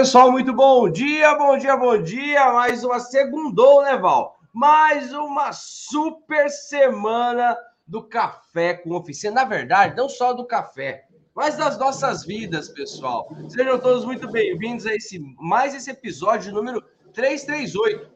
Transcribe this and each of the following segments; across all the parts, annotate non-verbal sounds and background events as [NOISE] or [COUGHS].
Pessoal, muito bom dia, bom dia, bom dia. Mais uma segundou, né, Val? Mais uma super semana do café com oficina. Na verdade, não só do café, mas das nossas vidas, pessoal. Sejam todos muito bem-vindos a esse mais esse episódio número 338.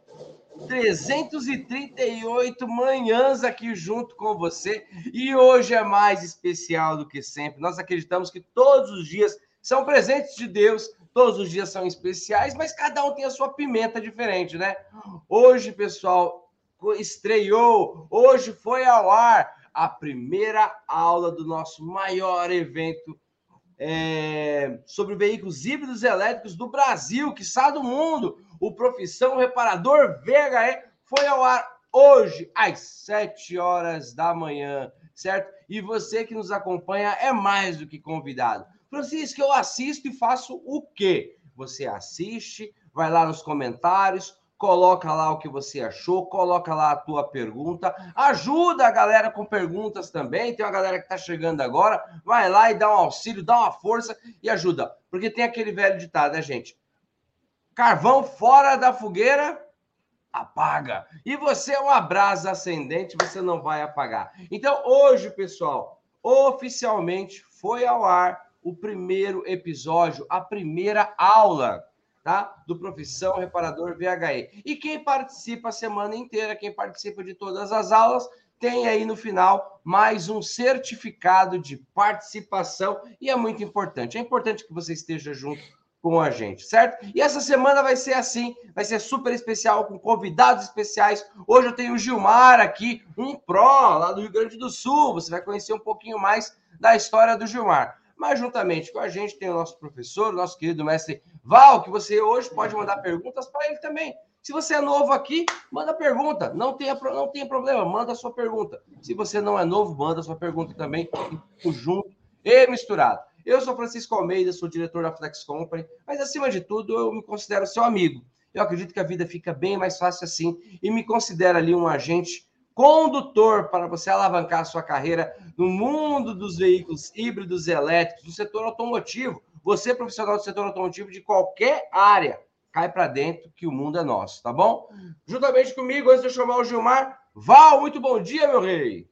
338 manhãs aqui junto com você e hoje é mais especial do que sempre. Nós acreditamos que todos os dias são presentes de Deus Todos os dias são especiais, mas cada um tem a sua pimenta diferente, né? Hoje, pessoal, estreou, hoje foi ao ar a primeira aula do nosso maior evento é, sobre veículos híbridos elétricos do Brasil, que está do mundo. O Profissão Reparador VHE foi ao ar hoje, às 7 horas da manhã, certo? E você que nos acompanha é mais do que convidado. Francisco, eu assisto e faço o quê? Você assiste, vai lá nos comentários, coloca lá o que você achou, coloca lá a tua pergunta, ajuda a galera com perguntas também. Tem uma galera que está chegando agora, vai lá e dá um auxílio, dá uma força e ajuda. Porque tem aquele velho ditado, né, gente? Carvão fora da fogueira apaga. E você é uma brasa ascendente, você não vai apagar. Então, hoje, pessoal, oficialmente foi ao ar o primeiro episódio, a primeira aula, tá? Do Profissão Reparador VHE. E quem participa a semana inteira, quem participa de todas as aulas, tem aí no final mais um certificado de participação e é muito importante. É importante que você esteja junto com a gente, certo? E essa semana vai ser assim, vai ser super especial, com convidados especiais. Hoje eu tenho o Gilmar aqui, um pró lá do Rio Grande do Sul. Você vai conhecer um pouquinho mais da história do Gilmar. Mas juntamente com a gente tem o nosso professor, o nosso querido mestre Val, que você hoje pode mandar perguntas para ele também. Se você é novo aqui, manda pergunta. Não tenha, não tenha problema, manda a sua pergunta. Se você não é novo, manda a sua pergunta também, junto e misturado. Eu sou Francisco Almeida, sou diretor da Flex Company, mas acima de tudo, eu me considero seu amigo. Eu acredito que a vida fica bem mais fácil assim e me considero ali um agente condutor para você alavancar a sua carreira no mundo dos veículos híbridos elétricos, no setor automotivo. Você, profissional do setor automotivo de qualquer área, cai para dentro que o mundo é nosso, tá bom? Juntamente comigo, antes de eu chamar o Gilmar, Val, muito bom dia, meu rei.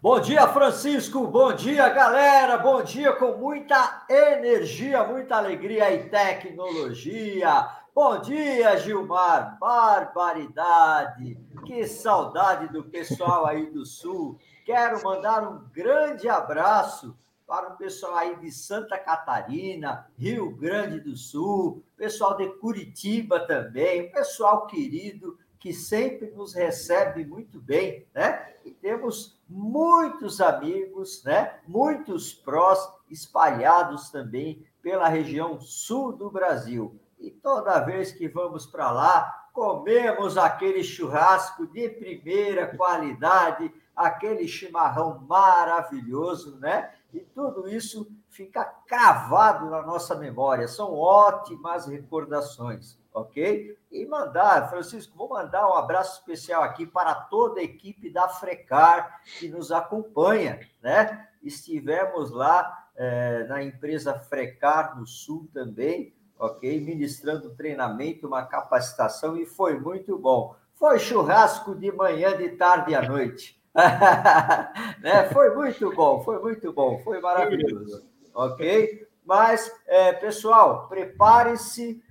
Bom dia, Francisco. Bom dia, galera. Bom dia com muita energia, muita alegria e tecnologia. Bom dia, Gilmar. Barbaridade. Que saudade do pessoal aí do Sul. Quero mandar um grande abraço para o pessoal aí de Santa Catarina, Rio Grande do Sul, pessoal de Curitiba também, pessoal querido que sempre nos recebe muito bem, né? E temos muitos amigos, né? Muitos prós espalhados também pela região sul do Brasil. E toda vez que vamos para lá, comemos aquele churrasco de primeira qualidade, aquele chimarrão maravilhoso, né? E tudo isso fica cravado na nossa memória. São ótimas recordações, ok? E mandar, Francisco, vou mandar um abraço especial aqui para toda a equipe da Frecar que nos acompanha, né? Estivemos lá é, na empresa Frecar no Sul também, ok? Ministrando treinamento, uma capacitação e foi muito bom. Foi churrasco de manhã, de tarde e à noite. [LAUGHS] né? Foi muito bom, foi muito bom, foi maravilhoso, ok? Mas, é, pessoal, prepare-se,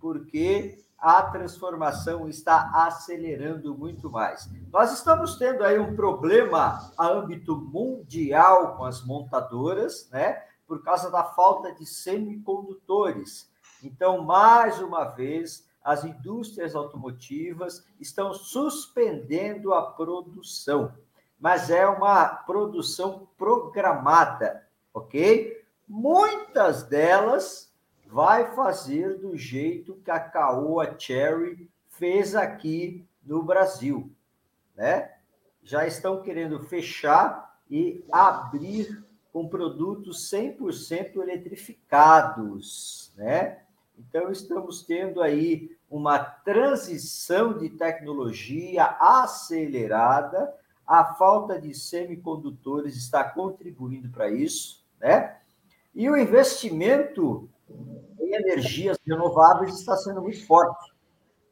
porque a transformação está acelerando muito mais. Nós estamos tendo aí um problema a âmbito mundial com as montadoras, né? Por causa da falta de semicondutores. Então, mais uma vez, as indústrias automotivas estão suspendendo a produção, mas é uma produção programada, ok? Muitas delas vai fazer do jeito que a Caoa Cherry fez aqui no Brasil, né? Já estão querendo fechar e abrir com produtos 100% eletrificados, né? Então, estamos tendo aí uma transição de tecnologia acelerada, a falta de semicondutores está contribuindo para isso, né? E o investimento em energias renováveis está sendo muito forte,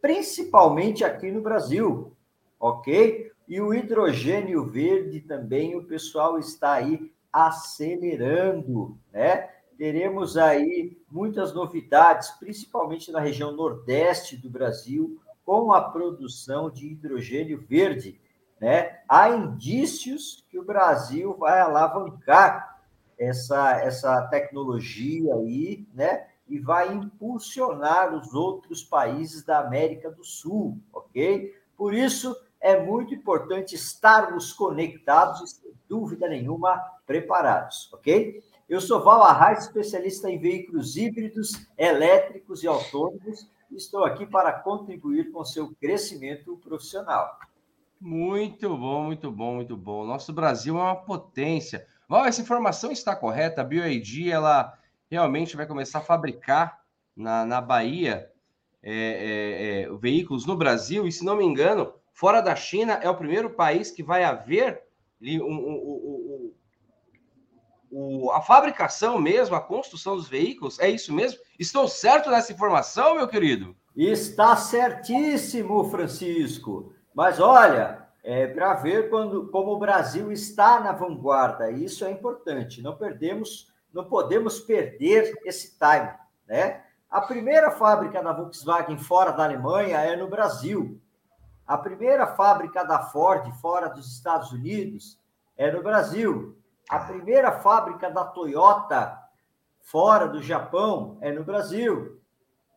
principalmente aqui no Brasil, ok? E o hidrogênio verde também o pessoal está aí acelerando, né? Teremos aí muitas novidades, principalmente na região nordeste do Brasil, com a produção de hidrogênio verde. Né? Há indícios que o Brasil vai alavancar essa, essa tecnologia aí, né? E vai impulsionar os outros países da América do Sul, ok? Por isso, é muito importante estarmos conectados e, sem dúvida nenhuma, preparados, ok? Eu sou Val Arraes, especialista em veículos híbridos, elétricos e autônomos, e estou aqui para contribuir com seu crescimento profissional. Muito bom, muito bom, muito bom. Nosso Brasil é uma potência. Val, essa informação está correta? A BioID, ela realmente vai começar a fabricar na, na Bahia é, é, é, veículos no Brasil, e se não me engano, fora da China, é o primeiro país que vai haver um, um, um, a fabricação mesmo, a construção dos veículos. É isso mesmo? Estou certo nessa informação, meu querido? Está certíssimo, Francisco. Mas olha, é para ver quando, como o Brasil está na vanguarda. Isso é importante. Não perdemos, não podemos perder esse time, né? A primeira fábrica da Volkswagen fora da Alemanha é no Brasil. A primeira fábrica da Ford fora dos Estados Unidos é no Brasil. A primeira fábrica da Toyota fora do Japão é no Brasil.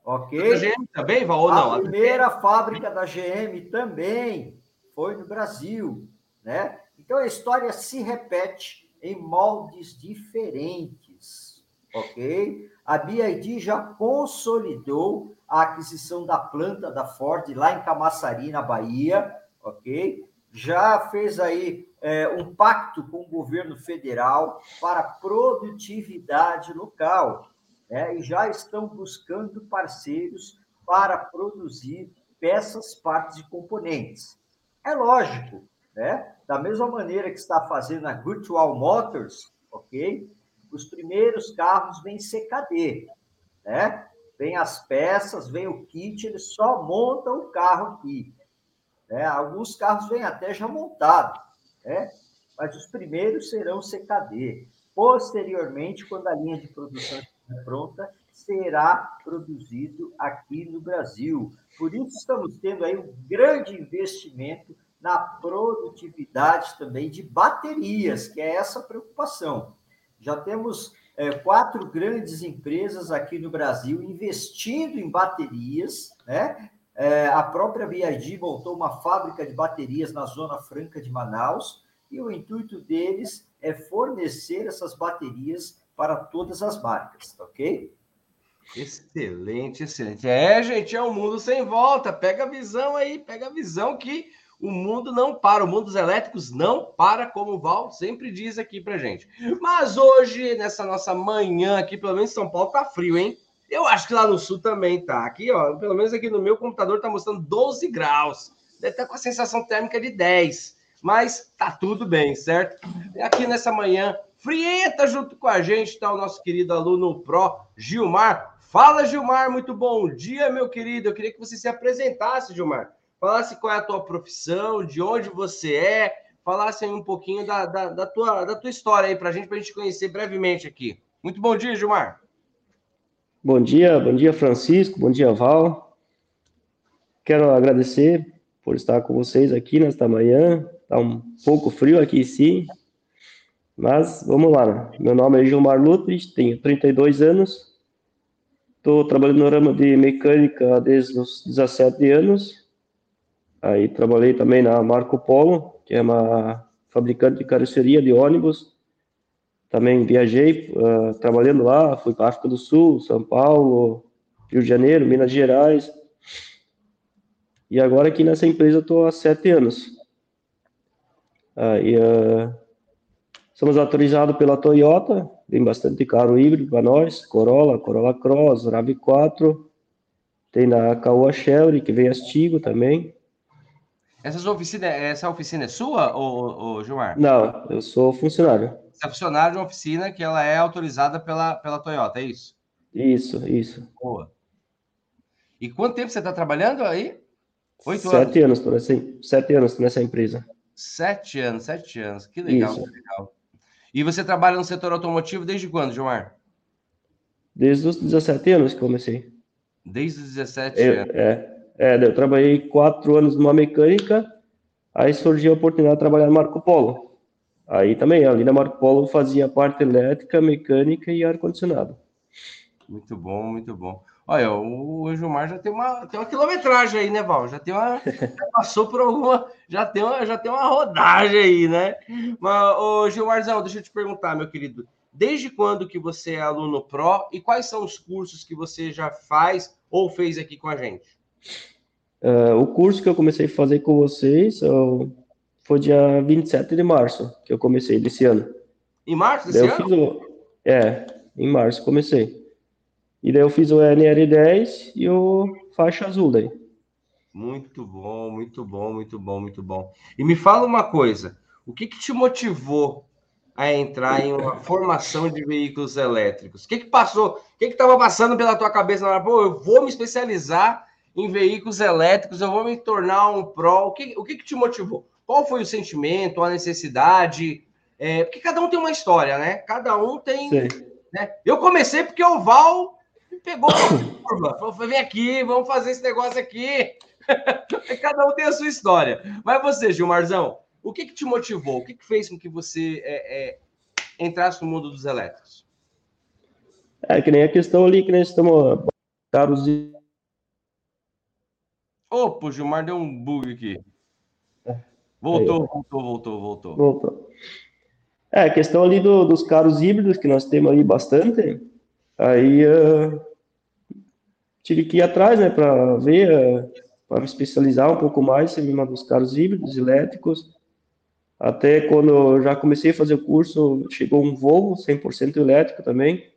Ok? A GM também, Val, ou não? A primeira fábrica da GM também foi no Brasil, né? Então a história se repete em moldes diferentes, ok? A BID já consolidou a aquisição da planta da Ford lá em Camaçari, na Bahia, ok? Já fez aí é, um pacto com o governo federal para produtividade local, né? e já estão buscando parceiros para produzir peças, partes e componentes. É lógico, né? Da mesma maneira que está fazendo a Virtual Motors, ok? Os primeiros carros vêm CKD, né? vem as peças, vem o kit, eles só montam o carro aqui. Né? Alguns carros vêm até já montado, né? mas os primeiros serão CKD. Posteriormente, quando a linha de produção estiver pronta, será produzido aqui no Brasil. Por isso, estamos tendo aí um grande investimento na produtividade também de baterias, que é essa preocupação. Já temos é, quatro grandes empresas aqui no Brasil investindo em baterias, né? É, a própria BID montou uma fábrica de baterias na Zona Franca de Manaus e o intuito deles é fornecer essas baterias para todas as marcas, ok? Excelente, excelente. É, gente, é um mundo sem volta. Pega a visão aí, pega a visão que o mundo não para, o mundo dos elétricos não para, como o Val sempre diz aqui pra gente. Mas hoje, nessa nossa manhã aqui, pelo menos São Paulo, tá frio, hein? Eu acho que lá no sul também tá. Aqui, ó, pelo menos aqui no meu computador tá mostrando 12 graus. Deve estar com a sensação térmica de 10. Mas tá tudo bem, certo? Aqui nessa manhã, frienta junto com a gente, tá o nosso querido aluno Pro, Gilmar. Fala, Gilmar, muito bom dia, meu querido. Eu queria que você se apresentasse, Gilmar falasse qual é a tua profissão, de onde você é, falasse um pouquinho da, da, da tua, da tua história aí para a gente, para a gente conhecer brevemente aqui. Muito bom dia, Gilmar. Bom dia, bom dia, Francisco, bom dia, Val. Quero agradecer por estar com vocês aqui nesta manhã. Está um pouco frio aqui, sim, mas vamos lá. Meu nome é Gilmar Lutres, tenho 32 anos, estou trabalhando no ramo de mecânica desde os 17 anos Aí trabalhei também na Marco Polo, que é uma fabricante de carroceria de ônibus. Também viajei uh, trabalhando lá, fui para África do Sul, São Paulo, Rio de Janeiro, Minas Gerais. E agora aqui nessa empresa estou há sete anos. Aí, uh, somos autorizados pela Toyota, tem bastante carro híbrido para nós, Corolla, Corolla Cross, RAV4, tem na Caoa Shelby, que vem Astigo também. Essa oficina, essa oficina é sua, ou, ou Gilmar? Não, eu sou funcionário. Você é funcionário de uma oficina que ela é autorizada pela, pela Toyota, é isso? Isso, isso. Boa. E quanto tempo você está trabalhando aí? Oito sete anos. anos nessa, sete anos nessa empresa. Sete anos, sete anos. Que legal, Isso. que legal. E você trabalha no setor automotivo desde quando, Gilmar? Desde os 17 anos que comecei. Desde os 17 eu, anos? É, é, eu trabalhei quatro anos numa mecânica, aí surgiu a oportunidade de trabalhar no Marco Polo. Aí também, ali na Marco Polo, fazia parte elétrica, mecânica e ar-condicionado. Muito bom, muito bom. Olha, o Gilmar já tem uma, tem uma quilometragem aí, né, Val? Já tem uma. [LAUGHS] Já passou por alguma. Já tem uma, já tem uma rodagem aí, né? Mas, ô, Gilmarzão, deixa eu te perguntar, meu querido. Desde quando que você é aluno pró e quais são os cursos que você já faz ou fez aqui com a gente? Uh, o curso que eu comecei a fazer com vocês uh, foi dia 27 de março, que eu comecei desse ano. Em março desse ano? O... É, em março comecei. E daí eu fiz o NR10 e o faixa azul daí. Muito bom, muito bom, muito bom, muito bom. E me fala uma coisa, o que, que te motivou a entrar em uma formação de veículos elétricos? O que, que passou? O que estava passando pela tua cabeça na hora? Pô, eu vou me especializar em veículos elétricos, eu vou me tornar um pró. O que, o que, que te motivou? Qual foi o sentimento, a necessidade? É, porque cada um tem uma história, né? Cada um tem. Né? Eu comecei porque o Val pegou uma [COUGHS] curva, falou: vem aqui, vamos fazer esse negócio aqui. [LAUGHS] Cada um tem a sua história. Mas você, Gilmarzão, o que, que te motivou? O que, que fez com que você é, é, entrasse no mundo dos elétricos? É que nem a questão ali que nós estamos. Opa, o Gilmar deu um bug aqui. Voltou, Aí. voltou, voltou, voltou. Voltou. É, a questão ali do, dos carros híbridos, que nós temos ali bastante, Aí uh, tive que ir atrás, né, para ver, uh, para me especializar um pouco mais em cima dos carros híbridos, elétricos. Até quando eu já comecei a fazer o curso, chegou um Volvo 100% elétrico também.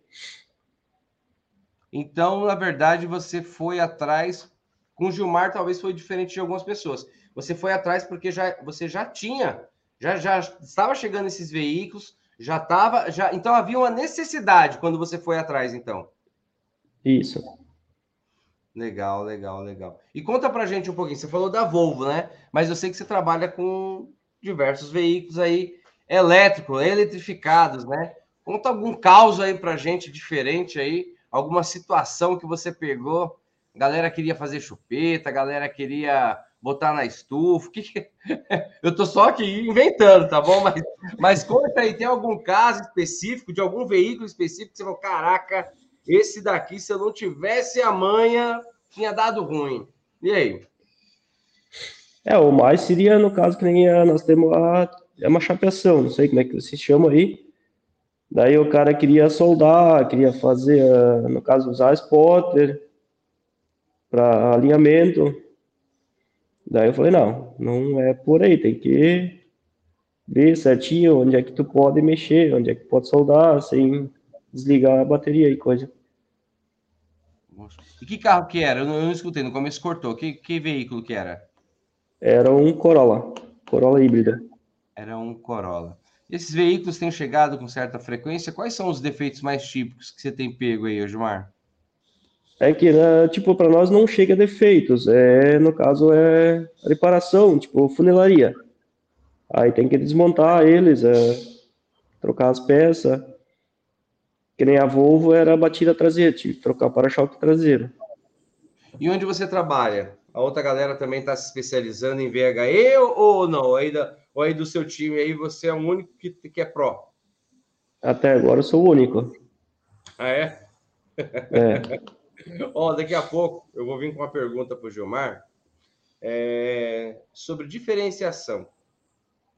Então, na verdade, você foi atrás. Com o Gilmar, talvez foi diferente de algumas pessoas. Você foi atrás porque já, você já tinha, já, já estava chegando esses veículos, já estava, já, então havia uma necessidade quando você foi atrás, então. Isso. Legal, legal, legal. E conta pra gente um pouquinho. Você falou da Volvo, né? Mas eu sei que você trabalha com diversos veículos aí elétricos, eletrificados, né? Conta algum caos aí pra gente diferente aí, alguma situação que você pegou. A galera queria fazer chupeta, a galera queria botar na estufa. Que que... [LAUGHS] Eu tô só aqui inventando, tá bom? Mas, mas conta aí, tem algum caso específico, de algum veículo específico que você falou, caraca, esse daqui, se eu não tivesse a manha, tinha dado ruim. E aí? É, o mais seria, no caso, que nem a, nós temos a, é uma chapeação, não sei como é que se chama aí. Daí o cara queria soldar, queria fazer, no caso, usar spotter para alinhamento. Daí eu falei, não, não é por aí, tem que ver certinho onde é que tu pode mexer, onde é que pode soldar, sem desligar a bateria e coisa. E que carro que era? Eu não, eu não escutei, no começo cortou. Que, que veículo que era? Era um Corolla, Corolla híbrida. Era um Corolla. Esses veículos têm chegado com certa frequência. Quais são os defeitos mais típicos que você tem pego aí, Osmar? É que, né, tipo, para nós não chega defeitos, é, no caso, é reparação, tipo, funilaria. Aí tem que desmontar eles, é, trocar as peças, que nem a Volvo era a batida traseira, tive que trocar o para-choque traseiro. E onde você trabalha? A outra galera também está se especializando em VHE ou não? Aí, da, ou aí do seu time aí você é o único que, que é pró? Até agora eu sou o único. Ah, é? É. [LAUGHS] Ó, daqui a pouco eu vou vir com uma pergunta para o Gilmar é, sobre diferenciação.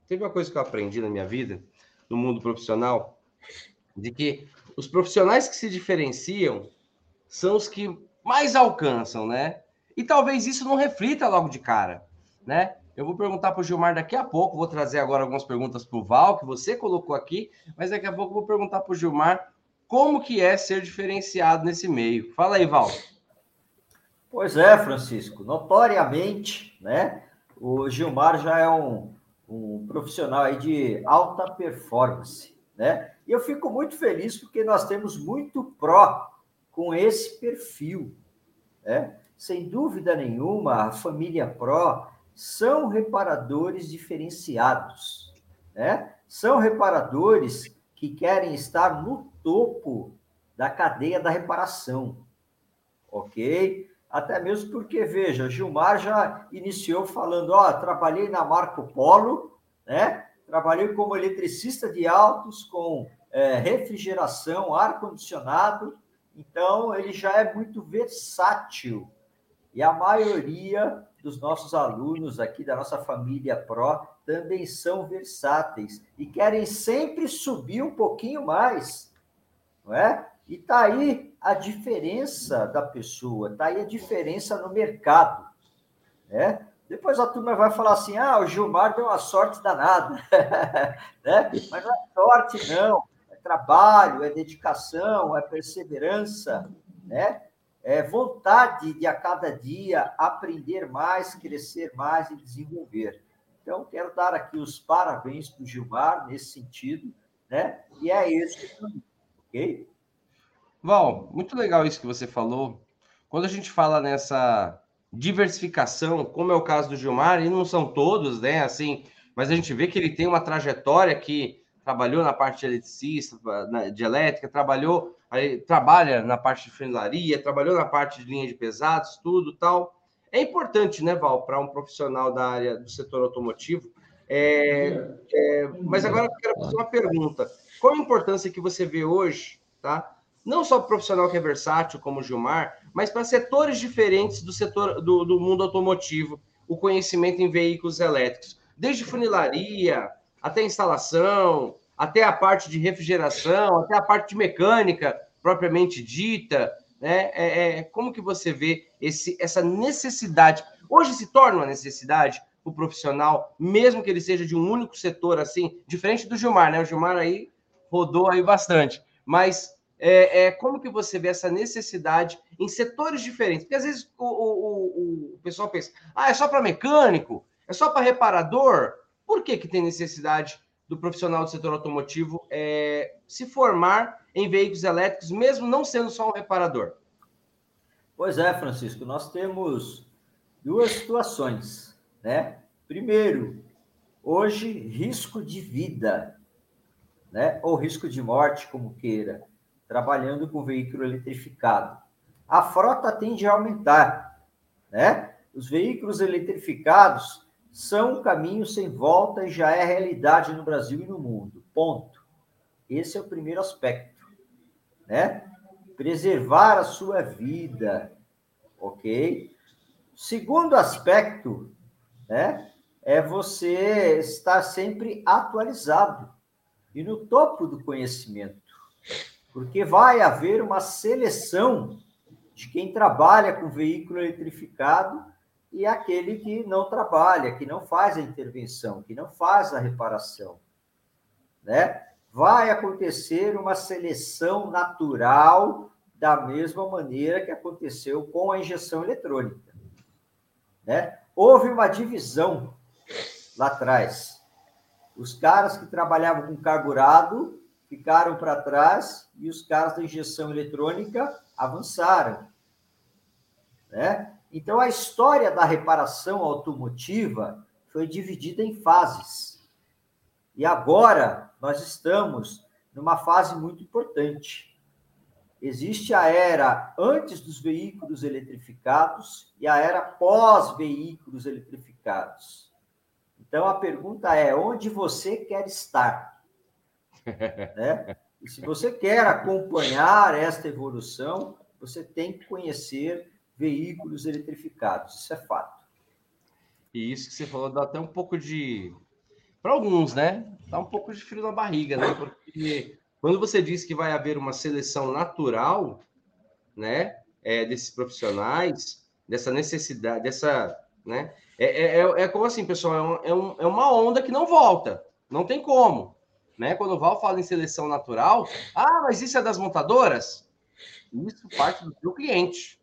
Teve uma coisa que eu aprendi na minha vida, no mundo profissional, de que os profissionais que se diferenciam são os que mais alcançam, né? E talvez isso não reflita logo de cara, né? Eu vou perguntar para o Gilmar daqui a pouco, vou trazer agora algumas perguntas para o Val, que você colocou aqui, mas daqui a pouco eu vou perguntar para o Gilmar como que é ser diferenciado nesse meio? Fala aí, Val. Pois é, Francisco. Notoriamente, né? O Gilmar já é um, um profissional aí de alta performance, né? E eu fico muito feliz porque nós temos muito pró com esse perfil. Né? Sem dúvida nenhuma, a família Pro são reparadores diferenciados. Né? São reparadores que querem estar no topo da cadeia da reparação. Ok? Até mesmo porque, veja, Gilmar já iniciou falando: ó, trabalhei na Marco Polo, né? Trabalhei como eletricista de autos, com é, refrigeração, ar-condicionado. Então, ele já é muito versátil. E a maioria dos nossos alunos aqui da nossa família Pro também são versáteis e querem sempre subir um pouquinho mais, não é? E tá aí a diferença da pessoa, tá aí a diferença no mercado, né? Depois a turma vai falar assim: ah, o Gilmar deu uma sorte danada. [LAUGHS] né? Mas não é sorte, não. É trabalho, é dedicação, é perseverança, né? É vontade de a cada dia aprender mais, crescer mais e desenvolver. Então, quero dar aqui os parabéns para o Gilmar nesse sentido, né? E é esse, ok? Val, muito legal isso que você falou. Quando a gente fala nessa diversificação, como é o caso do Gilmar, e não são todos, né? Assim, mas a gente vê que ele tem uma trajetória que trabalhou na parte de eletricista, de elétrica, trabalhou, trabalha na parte de funilaria, trabalhou na parte de linha de pesados, tudo tal. É importante, né, Val, para um profissional da área do setor automotivo. É, é, mas agora eu quero fazer uma pergunta. Qual a importância que você vê hoje, tá? Não só para o profissional que é versátil, como o Gilmar, mas para setores diferentes do setor do, do mundo automotivo, o conhecimento em veículos elétricos, desde funilaria até instalação, até a parte de refrigeração, até a parte de mecânica propriamente dita, né? É, é, como que você vê esse, essa necessidade? Hoje se torna uma necessidade o profissional, mesmo que ele seja de um único setor, assim, diferente do Gilmar, né? O Gilmar aí rodou aí bastante, mas é, é, como que você vê essa necessidade em setores diferentes? Porque às vezes o, o, o pessoal pensa, ah, é só para mecânico, é só para reparador. Por que, que tem necessidade do profissional do setor automotivo é, se formar em veículos elétricos, mesmo não sendo só um reparador? Pois é, Francisco, nós temos duas situações, né? Primeiro, hoje, risco de vida, né? Ou risco de morte, como queira trabalhando com veículo eletrificado. A frota tende a aumentar, né? Os veículos eletrificados são um caminho sem volta e já é realidade no Brasil e no mundo. Ponto. Esse é o primeiro aspecto, né? Preservar a sua vida, ok? Segundo aspecto, né? É você estar sempre atualizado e no topo do conhecimento porque vai haver uma seleção de quem trabalha com veículo eletrificado e aquele que não trabalha, que não faz a intervenção, que não faz a reparação, né? Vai acontecer uma seleção natural da mesma maneira que aconteceu com a injeção eletrônica, né? Houve uma divisão lá atrás. Os caras que trabalhavam com carburado ficaram para trás e os caras da injeção eletrônica avançaram. Né? Então, a história da reparação automotiva foi dividida em fases. E agora nós estamos numa fase muito importante. Existe a era antes dos veículos eletrificados e a era pós-veículos eletrificados. Então, a pergunta é: onde você quer estar? [LAUGHS] né? E se você quer acompanhar esta evolução, você tem que conhecer veículos eletrificados. Isso é fato. E isso que você falou dá até um pouco de. Para alguns, né? Dá um pouco de frio na barriga, né? Porque quando você diz que vai haver uma seleção natural, né? É, desses profissionais, dessa necessidade, dessa. Né? É, é, é, é como assim, pessoal? É, um, é uma onda que não volta. Não tem como. Né? Quando o Val fala em seleção natural, ah, mas isso é das montadoras? Isso parte do teu cliente.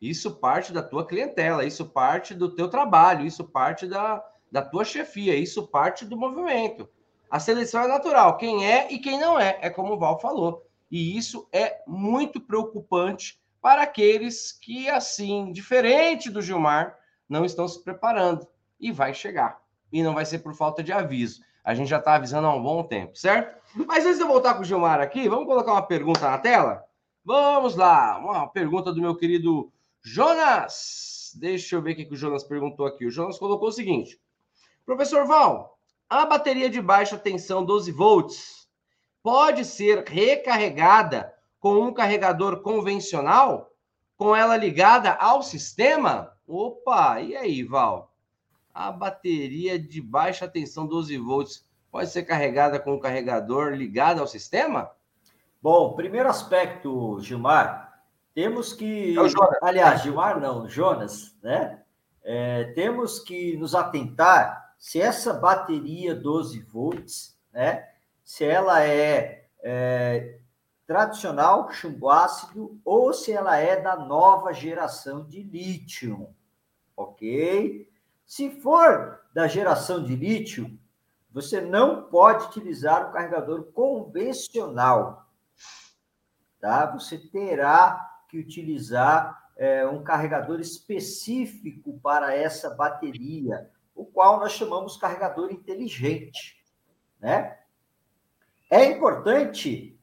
Isso parte da tua clientela, isso parte do teu trabalho, isso parte da, da tua chefia, isso parte do movimento. A seleção é natural, quem é e quem não é, é como o Val falou. E isso é muito preocupante para aqueles que, assim, diferente do Gilmar, não estão se preparando. E vai chegar. E não vai ser por falta de aviso. A gente já está avisando há um bom tempo, certo? Mas antes de eu voltar com o Gilmar aqui, vamos colocar uma pergunta na tela? Vamos lá, uma pergunta do meu querido Jonas. Deixa eu ver o que o Jonas perguntou aqui. O Jonas colocou o seguinte: Professor Val, a bateria de baixa tensão 12 volts pode ser recarregada com um carregador convencional, com ela ligada ao sistema? Opa, e aí, Val? A bateria de baixa tensão 12 volts pode ser carregada com um carregador ligado ao sistema? Bom, primeiro aspecto, Gilmar, temos que. É o. Aliás, Gilmar não, Jonas, né? É, temos que nos atentar se essa bateria 12 volts, né? Se ela é, é tradicional, chumbo ácido, ou se ela é da nova geração de lítio, ok? Se for da geração de lítio, você não pode utilizar um carregador convencional, tá? Você terá que utilizar é, um carregador específico para essa bateria, o qual nós chamamos carregador inteligente, né? É importante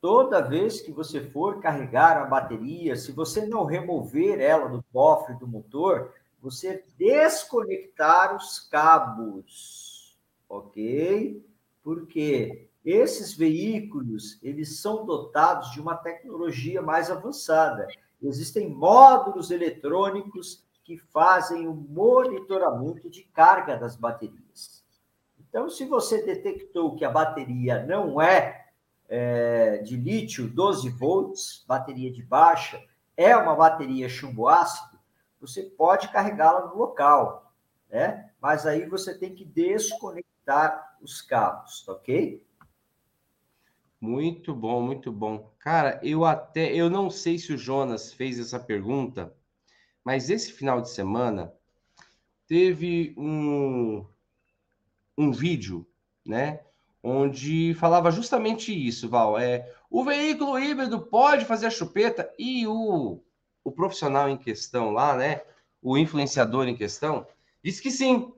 toda vez que você for carregar a bateria, se você não remover ela do cofre do motor, você desconectar os cabos, ok? Porque esses veículos, eles são dotados de uma tecnologia mais avançada. Existem módulos eletrônicos que fazem o monitoramento de carga das baterias. Então, se você detectou que a bateria não é, é de lítio 12 volts, bateria de baixa, é uma bateria chumbo ácido, você pode carregá-la no local, né? Mas aí você tem que desconectar os cabos, ok? Muito bom, muito bom. Cara, eu até eu não sei se o Jonas fez essa pergunta, mas esse final de semana teve um um vídeo, né, onde falava justamente isso, Val, é o veículo híbrido pode fazer a chupeta e o o profissional em questão lá, né, o influenciador em questão, disse que sim,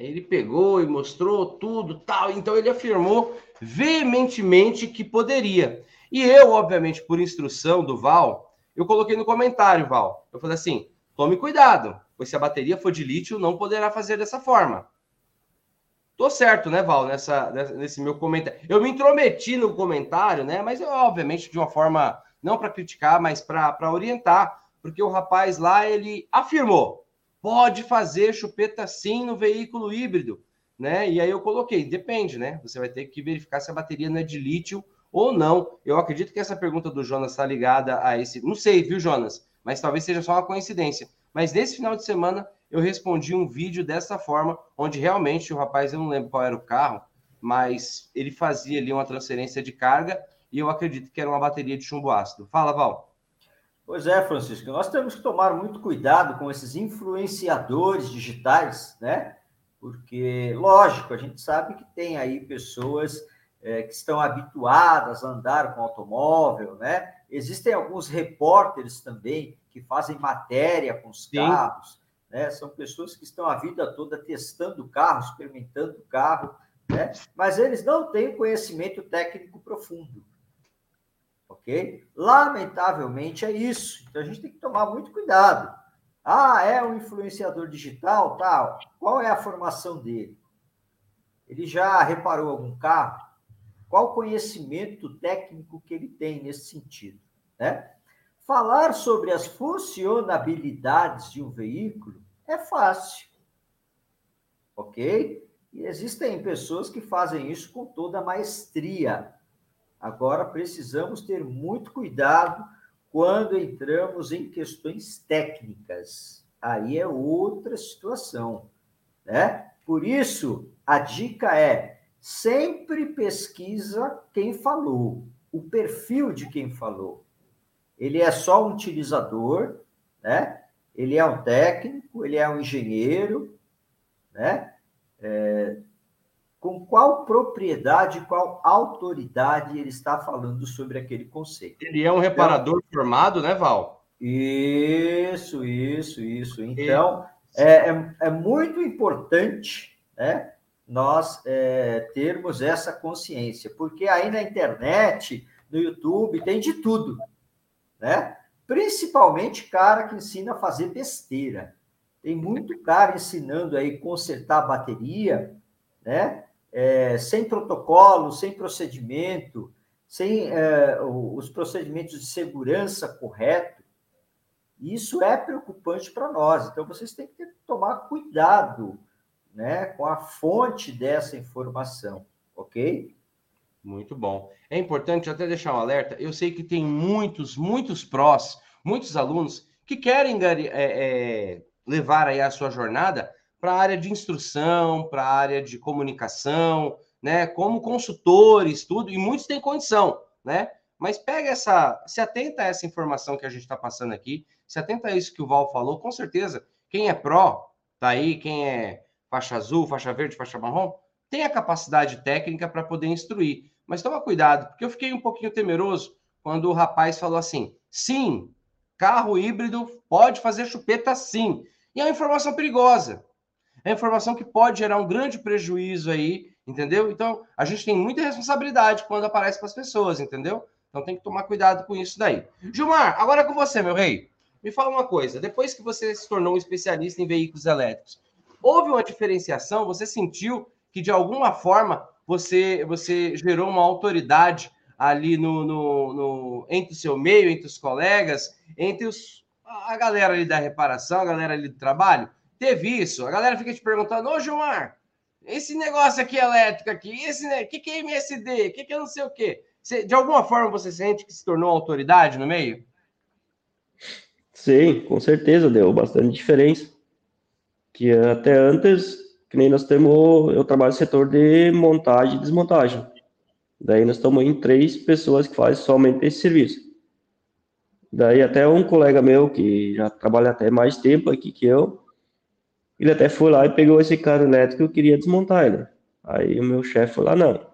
ele pegou e mostrou tudo, tal. Então ele afirmou veementemente que poderia. E eu, obviamente, por instrução do Val, eu coloquei no comentário, Val. Eu falei assim: tome cuidado, pois se a bateria for de lítio, não poderá fazer dessa forma. Tô certo, né, Val, nessa, nesse meu comentário. Eu me intrometi no comentário, né? Mas eu, obviamente, de uma forma não para criticar, mas para orientar, porque o rapaz lá ele afirmou Pode fazer chupeta sim no veículo híbrido, né? E aí eu coloquei, depende, né? Você vai ter que verificar se a bateria não é de lítio ou não. Eu acredito que essa pergunta do Jonas está ligada a esse. Não sei, viu, Jonas? Mas talvez seja só uma coincidência. Mas nesse final de semana eu respondi um vídeo dessa forma, onde realmente o rapaz, eu não lembro qual era o carro, mas ele fazia ali uma transferência de carga e eu acredito que era uma bateria de chumbo ácido. Fala, Val. Pois é, Francisco, nós temos que tomar muito cuidado com esses influenciadores digitais, né? Porque, lógico, a gente sabe que tem aí pessoas é, que estão habituadas a andar com automóvel, né? Existem alguns repórteres também que fazem matéria com os Sim. carros, né? São pessoas que estão a vida toda testando o carro, experimentando o carro, né? Mas eles não têm conhecimento técnico profundo ok? Lamentavelmente é isso. Então a gente tem que tomar muito cuidado. Ah, é um influenciador digital, tal. Qual é a formação dele? Ele já reparou algum carro? Qual conhecimento técnico que ele tem nesse sentido, né? Falar sobre as funcionabilidades de um veículo é fácil, ok? E existem pessoas que fazem isso com toda maestria, Agora precisamos ter muito cuidado quando entramos em questões técnicas. Aí é outra situação, né? Por isso, a dica é sempre pesquisa quem falou, o perfil de quem falou. Ele é só um utilizador, né? Ele é um técnico, ele é um engenheiro, né? É, com qual propriedade, qual autoridade ele está falando sobre aquele conceito. Ele é um reparador então, formado, né, Val? Isso, isso, isso. Então, é, é, é muito importante né, nós é, termos essa consciência, porque aí na internet, no YouTube, tem de tudo, né? Principalmente cara que ensina a fazer besteira. Tem muito cara ensinando aí consertar bateria, né? É, sem protocolo, sem procedimento, sem é, os procedimentos de segurança corretos. Isso é preocupante para nós. Então, vocês têm que tomar cuidado né, com a fonte dessa informação, ok? Muito bom. É importante até deixar um alerta. Eu sei que tem muitos, muitos prós, muitos alunos que querem é, é, levar aí a sua jornada para a área de instrução, para a área de comunicação, né? Como consultores, tudo, e muitos têm condição, né? Mas pega essa, se atenta a essa informação que a gente está passando aqui, se atenta a isso que o Val falou, com certeza. Quem é pró, tá aí, quem é faixa azul, faixa verde, faixa marrom, tem a capacidade técnica para poder instruir. Mas toma cuidado, porque eu fiquei um pouquinho temeroso quando o rapaz falou assim: sim, carro híbrido pode fazer chupeta sim. E é uma informação perigosa. É informação que pode gerar um grande prejuízo aí, entendeu? Então, a gente tem muita responsabilidade quando aparece para as pessoas, entendeu? Então tem que tomar cuidado com isso daí. Gilmar, agora é com você, meu rei. Me fala uma coisa, depois que você se tornou um especialista em veículos elétricos, houve uma diferenciação? Você sentiu que de alguma forma você, você gerou uma autoridade ali no, no, no, entre o seu meio, entre os colegas, entre os, a galera ali da reparação, a galera ali do trabalho? Teve isso? A galera fica te perguntando, ô Gilmar, esse negócio aqui elétrico aqui, esse, né, que, que é MSD, que, que é não sei o quê? Você, de alguma forma você sente que se tornou autoridade no meio? Sim, com certeza deu bastante diferença. Que até antes, que nem nós temos, eu trabalho no setor de montagem e desmontagem. Daí nós estamos em três pessoas que fazem somente esse serviço. Daí até um colega meu que já trabalha até mais tempo aqui que eu, ele até foi lá e pegou esse carro elétrico e eu queria desmontar ele. Aí o meu chefe falou: ah, não,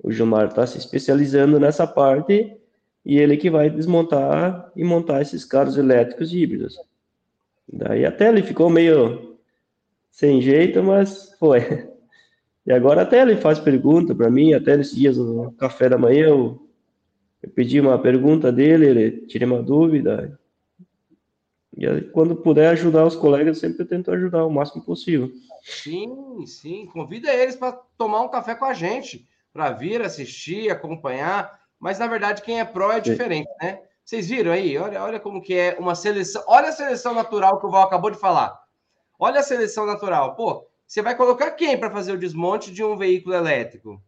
o Gilmar está se especializando nessa parte e ele que vai desmontar e montar esses carros elétricos híbridos. Daí até ele ficou meio sem jeito, mas foi. E agora até ele faz pergunta para mim, até nesses dias no café da manhã eu, eu pedi uma pergunta dele, ele tirei uma dúvida. E aí, quando puder ajudar os colegas, sempre tento ajudar o máximo possível. Sim, sim. Convida eles para tomar um café com a gente, para vir assistir, acompanhar. Mas na verdade, quem é pró é diferente, né? Vocês viram aí? Olha, olha como que é uma seleção. Olha a seleção natural que o Val acabou de falar. Olha a seleção natural. Pô, você vai colocar quem para fazer o desmonte de um veículo elétrico?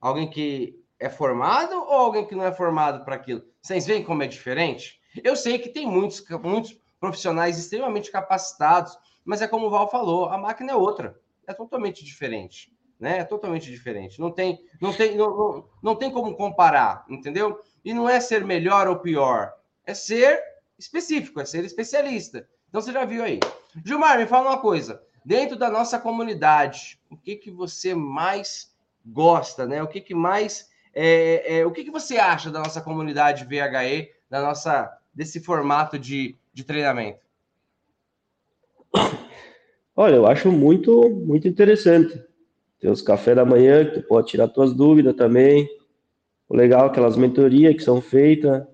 Alguém que é formado ou alguém que não é formado para aquilo? Vocês veem como é diferente? Eu sei que tem muitos, muitos profissionais extremamente capacitados, mas é como o Val falou, a máquina é outra, é totalmente diferente né? É totalmente diferente. Não tem, não tem, não, não, tem como comparar, entendeu? E não é ser melhor ou pior, é ser específico, é ser especialista. Então você já viu aí. Gilmar, me fala uma coisa. Dentro da nossa comunidade, o que que você mais gosta, né? O que que mais é, é, o que que você acha da nossa comunidade VHE, da nossa desse formato de, de treinamento? Olha, eu acho muito muito interessante. Tem os cafés da manhã, que tu pode tirar tuas dúvidas também. O legal, é aquelas mentorias que são feitas,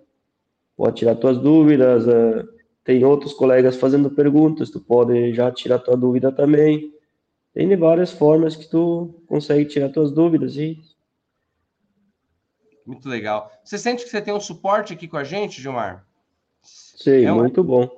pode tirar tuas dúvidas. Uh, tem outros colegas fazendo perguntas, tu pode já tirar tua dúvida também. Tem de várias formas que tu consegue tirar tuas dúvidas e muito legal. Você sente que você tem um suporte aqui com a gente, Gilmar? Sim, é muito bom.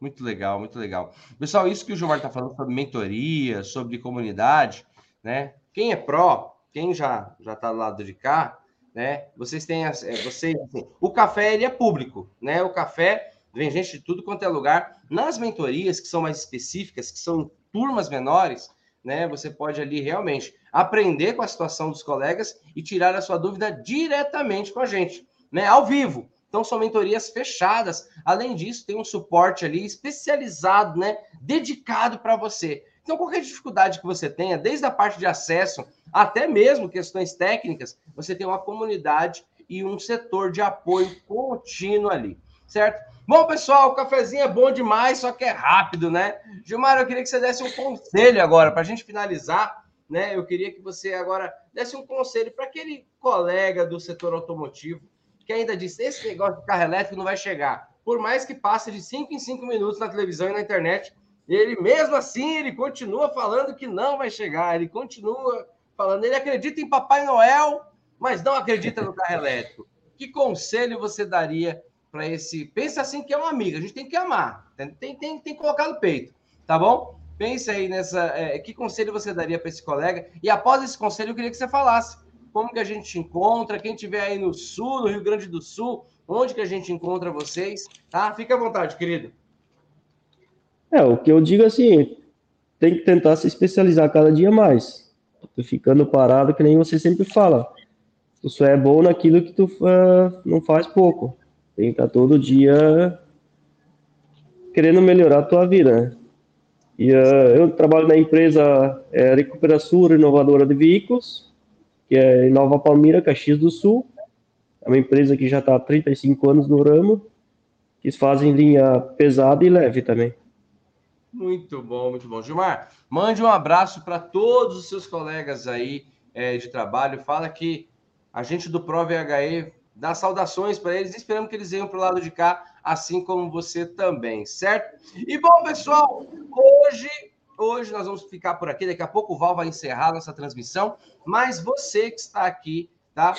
Muito legal, muito legal. Pessoal, isso que o Gilmar está falando sobre mentoria, sobre comunidade, né? Quem é pró, quem já já está do lado de cá, né? Vocês têm, é, vocês, assim, o café ele é público, né? O café vem gente de tudo quanto é lugar. Nas mentorias que são mais específicas, que são turmas menores, né? Você pode ali realmente aprender com a situação dos colegas e tirar a sua dúvida diretamente com a gente, né? Ao vivo. Então, são mentorias fechadas. Além disso, tem um suporte ali especializado, né? Dedicado para você. Então, qualquer dificuldade que você tenha, desde a parte de acesso até mesmo questões técnicas, você tem uma comunidade e um setor de apoio contínuo ali, certo? Bom, pessoal, o cafezinho é bom demais, só que é rápido, né? Gilmar, eu queria que você desse um conselho agora, para a gente finalizar, né? Eu queria que você agora desse um conselho para aquele colega do setor automotivo que ainda disse: esse negócio de carro elétrico não vai chegar. Por mais que passe de 5 em 5 minutos na televisão e na internet, ele mesmo assim, ele continua falando que não vai chegar, ele continua falando, ele acredita em Papai Noel, mas não acredita no carro elétrico. Que conselho você daria para esse. Pensa assim que é um amigo, a gente tem que amar, tem, tem, tem, que colocar no peito, tá bom? Pense aí nessa. É, que conselho você daria para esse colega? E após esse conselho, eu queria que você falasse como que a gente te encontra, quem estiver aí no sul, no Rio Grande do Sul, onde que a gente encontra vocês, tá? Fica à vontade, querido. É, o que eu digo assim, tem que tentar se especializar cada dia mais. Tu ficando parado, que nem você sempre fala. Tu só é bom naquilo que tu uh, não faz pouco. Tem que estar todo dia querendo melhorar a tua vida, né? E uh, eu trabalho na empresa é, Recuperação Renovadora de Veículos, que é Nova Palmira, Caxias do Sul. É uma empresa que já está há 35 anos no ramo, que fazem linha pesada e leve também. Muito bom, muito bom. Gilmar, mande um abraço para todos os seus colegas aí é, de trabalho. Fala que a gente do ProVHE dá saudações para eles e esperamos que eles venham para o lado de cá, assim como você também, certo? E bom, pessoal, hoje, hoje nós vamos ficar por aqui. Daqui a pouco o Val vai encerrar nossa transmissão, mas você que está aqui, tá?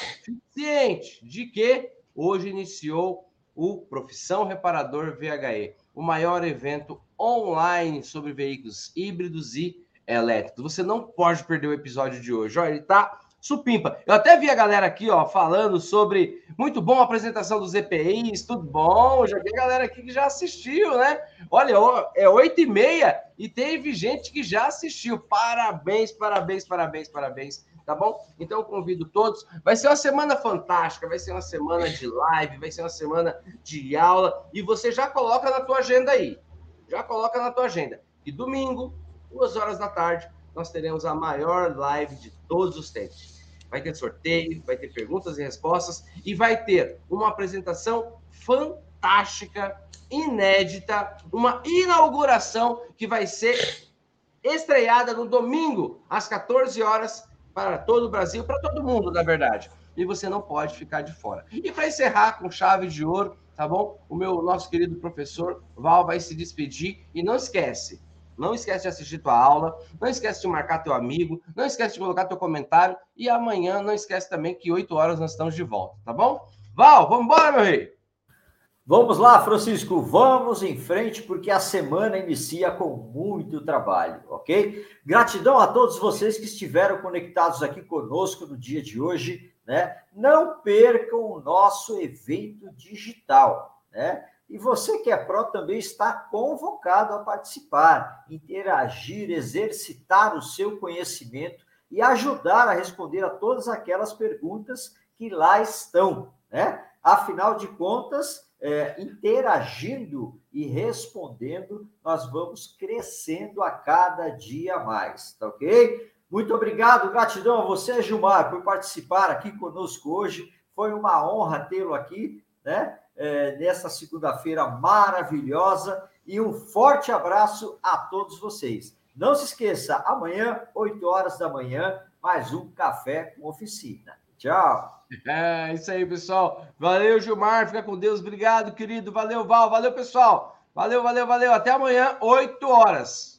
Ciente de que hoje iniciou o Profissão Reparador VHE, o maior evento online sobre veículos híbridos e elétricos. Você não pode perder o episódio de hoje. Olha, ele tá supimpa. Eu até vi a galera aqui, ó, falando sobre muito bom a apresentação dos EPIs, tudo bom. Já a galera aqui que já assistiu, né? Olha, é oito e meia e teve gente que já assistiu. Parabéns, parabéns, parabéns, parabéns. Tá bom? Então eu convido todos. Vai ser uma semana fantástica, vai ser uma semana de live, vai ser uma semana de aula e você já coloca na tua agenda aí já coloca na tua agenda. E domingo, duas horas da tarde, nós teremos a maior live de todos os tempos. Vai ter sorteio, vai ter perguntas e respostas e vai ter uma apresentação fantástica, inédita, uma inauguração que vai ser estreada no domingo às 14 horas para todo o Brasil, para todo mundo, na verdade. E você não pode ficar de fora. E para encerrar com chave de ouro, tá bom? O meu nosso querido professor Val vai se despedir e não esquece, não esquece de assistir tua aula, não esquece de marcar teu amigo, não esquece de colocar teu comentário e amanhã não esquece também que 8 horas nós estamos de volta, tá bom? Val, vamos embora, meu rei. Vamos lá, Francisco, vamos em frente porque a semana inicia com muito trabalho, ok? Gratidão a todos vocês que estiveram conectados aqui conosco no dia de hoje né? Não percam o nosso evento digital, né? E você que é pró também está convocado a participar, interagir, exercitar o seu conhecimento e ajudar a responder a todas aquelas perguntas que lá estão, né? Afinal de contas, é, interagindo e respondendo, nós vamos crescendo a cada dia mais, tá ok? Muito obrigado, gratidão a você, Gilmar, por participar aqui conosco hoje. Foi uma honra tê-lo aqui, né? É, nessa segunda-feira maravilhosa. E um forte abraço a todos vocês. Não se esqueça, amanhã, 8 horas da manhã, mais um café com oficina. Tchau. É isso aí, pessoal. Valeu, Gilmar. Fica com Deus. Obrigado, querido. Valeu, Val. Valeu, pessoal. Valeu, valeu, valeu. Até amanhã, 8 horas.